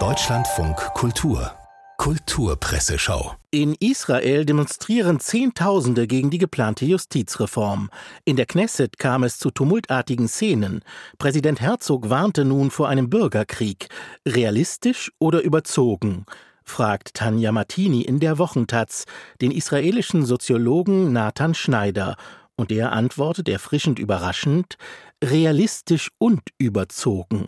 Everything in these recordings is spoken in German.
Deutschlandfunk Kultur Kulturpresseschau. In Israel demonstrieren Zehntausende gegen die geplante Justizreform. In der Knesset kam es zu tumultartigen Szenen. Präsident Herzog warnte nun vor einem Bürgerkrieg. Realistisch oder überzogen? fragt Tanja Martini in der Wochentaz den israelischen Soziologen Nathan Schneider. Und der antwortet erfrischend überraschend, realistisch und überzogen.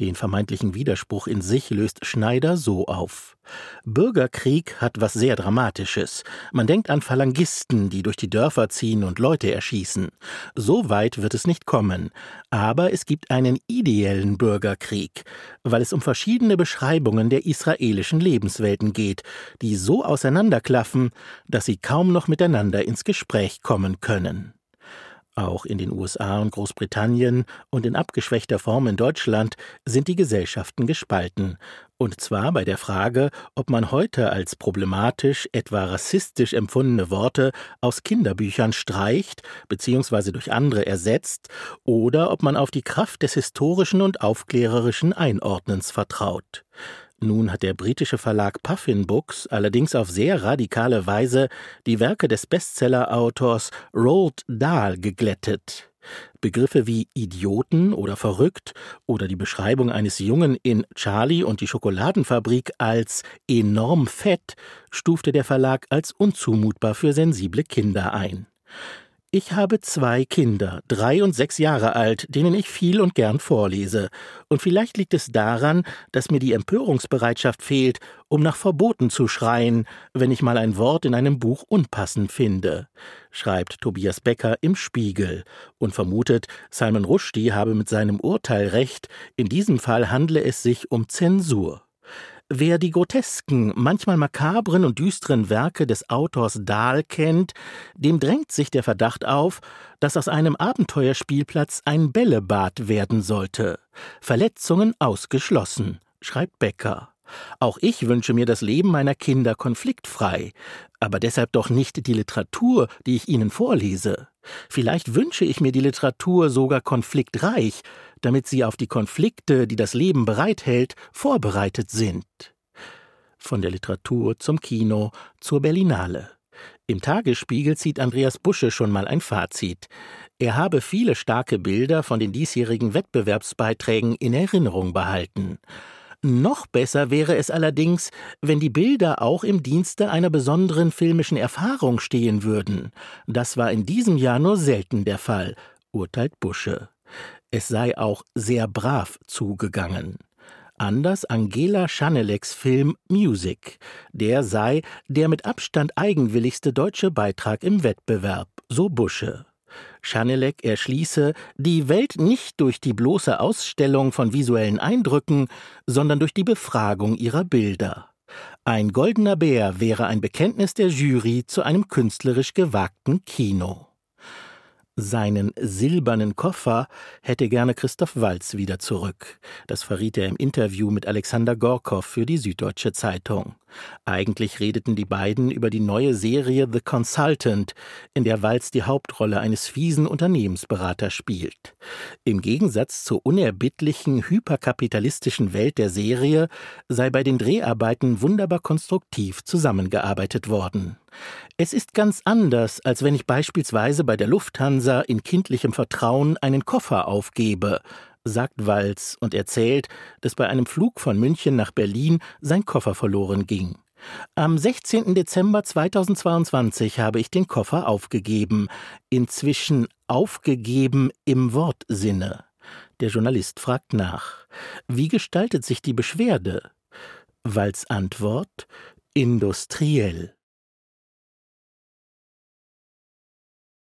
Den vermeintlichen Widerspruch in sich löst Schneider so auf. Bürgerkrieg hat was sehr Dramatisches. Man denkt an Phalangisten, die durch die Dörfer ziehen und Leute erschießen. So weit wird es nicht kommen. Aber es gibt einen ideellen Bürgerkrieg, weil es um verschiedene Beschreibungen der israelischen Lebenswelten geht, die so auseinanderklaffen, dass sie kaum noch miteinander ins Gespräch kommen können. Auch in den USA und Großbritannien und in abgeschwächter Form in Deutschland sind die Gesellschaften gespalten. Und zwar bei der Frage, ob man heute als problematisch, etwa rassistisch empfundene Worte aus Kinderbüchern streicht bzw. durch andere ersetzt oder ob man auf die Kraft des historischen und aufklärerischen Einordnens vertraut. Nun hat der britische Verlag Puffin Books allerdings auf sehr radikale Weise die Werke des Bestseller-Autors Roald Dahl geglättet. Begriffe wie Idioten oder verrückt oder die Beschreibung eines Jungen in Charlie und die Schokoladenfabrik als enorm fett stufte der Verlag als unzumutbar für sensible Kinder ein. Ich habe zwei Kinder, drei und sechs Jahre alt, denen ich viel und gern vorlese. Und vielleicht liegt es daran, dass mir die Empörungsbereitschaft fehlt, um nach Verboten zu schreien, wenn ich mal ein Wort in einem Buch unpassend finde, schreibt Tobias Becker im Spiegel und vermutet, Salman Rushdie habe mit seinem Urteil recht, in diesem Fall handle es sich um Zensur. Wer die grotesken, manchmal makabren und düsteren Werke des Autors Dahl kennt, dem drängt sich der Verdacht auf, dass aus einem Abenteuerspielplatz ein Bällebad werden sollte. Verletzungen ausgeschlossen, schreibt Becker. Auch ich wünsche mir das Leben meiner Kinder konfliktfrei, aber deshalb doch nicht die Literatur, die ich ihnen vorlese. Vielleicht wünsche ich mir die Literatur sogar konfliktreich, damit sie auf die Konflikte, die das Leben bereithält, vorbereitet sind. Von der Literatur zum Kino zur Berlinale. Im Tagesspiegel zieht Andreas Busche schon mal ein Fazit. Er habe viele starke Bilder von den diesjährigen Wettbewerbsbeiträgen in Erinnerung behalten. Noch besser wäre es allerdings, wenn die Bilder auch im Dienste einer besonderen filmischen Erfahrung stehen würden. Das war in diesem Jahr nur selten der Fall, urteilt Busche. Es sei auch sehr brav zugegangen. Anders Angela Schaneleks Film Music. Der sei der mit Abstand eigenwilligste deutsche Beitrag im Wettbewerb, so Busche. Schanelek erschließe die Welt nicht durch die bloße Ausstellung von visuellen Eindrücken, sondern durch die Befragung ihrer Bilder. Ein goldener Bär wäre ein Bekenntnis der Jury zu einem künstlerisch gewagten Kino. Seinen silbernen Koffer hätte gerne Christoph Walz wieder zurück. Das verriet er im Interview mit Alexander Gorkow für die Süddeutsche Zeitung. Eigentlich redeten die beiden über die neue Serie The Consultant, in der Walz die Hauptrolle eines fiesen Unternehmensberaters spielt. Im Gegensatz zur unerbittlichen, hyperkapitalistischen Welt der Serie sei bei den Dreharbeiten wunderbar konstruktiv zusammengearbeitet worden. Es ist ganz anders, als wenn ich beispielsweise bei der Lufthansa in kindlichem Vertrauen einen Koffer aufgebe, sagt Walz und erzählt, dass bei einem Flug von München nach Berlin sein Koffer verloren ging. Am 16. Dezember 2022 habe ich den Koffer aufgegeben, inzwischen aufgegeben im Wortsinne. Der Journalist fragt nach. Wie gestaltet sich die Beschwerde? Walz Antwort industriell.